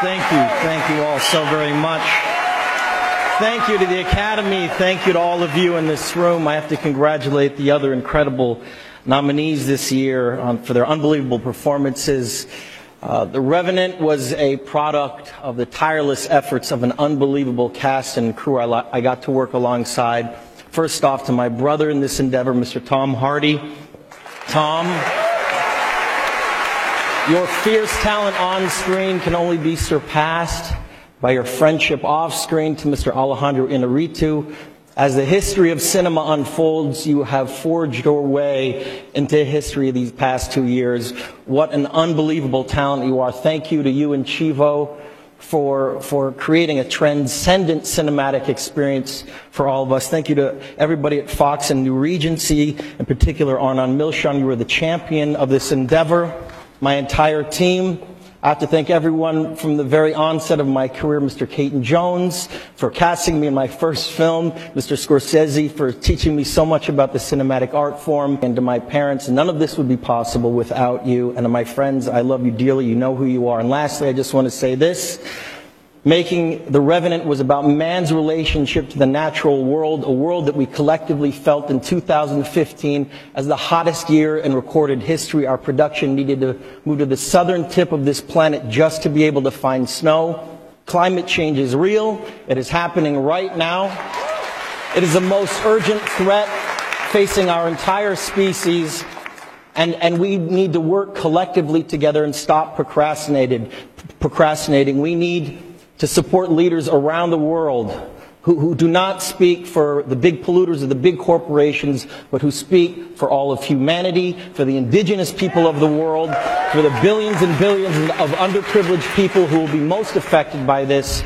Thank you. Thank you all so very much. Thank you to the Academy. Thank you to all of you in this room. I have to congratulate the other incredible nominees this year on, for their unbelievable performances. Uh, the Revenant was a product of the tireless efforts of an unbelievable cast and crew I, I got to work alongside. First off, to my brother in this endeavor, Mr. Tom Hardy. Tom, your fierce talent on screen can only be surpassed by your friendship off screen to Mr. Alejandro Inarritu. As the history of cinema unfolds, you have forged your way into history these past two years. What an unbelievable talent you are. Thank you to you and Chivo for, for creating a transcendent cinematic experience for all of us. Thank you to everybody at Fox and New Regency, in particular Arnon Milchan. You were the champion of this endeavor. My entire team, I have to thank everyone from the very onset of my career, Mr. Caton Jones for casting me in my first film, Mr. Scorsese for teaching me so much about the cinematic art form, and to my parents, none of this would be possible without you. And to my friends, I love you dearly. You know who you are. And lastly, I just want to say this. Making The Revenant was about man's relationship to the natural world, a world that we collectively felt in 2015 as the hottest year in recorded history. Our production needed to move to the southern tip of this planet just to be able to find snow. Climate change is real. It is happening right now. It is the most urgent threat facing our entire species. And, and we need to work collectively together and stop procrastinating. procrastinating. We need to support leaders around the world who, who, do not speak for the big polluters or the big corporations, but who speak for all of humanity, for the indigenous people of the world, for the billions and billions of underprivileged people who will be most affected by this,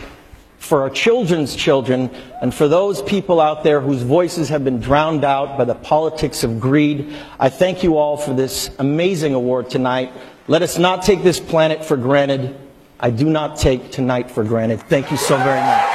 for our children's children, and for those people out there whose voices have been drowned out by the politics of greed. I thank you all for this amazing award tonight. Let us not take this planet for granted. I do not take tonight for granted. Thank you so very much.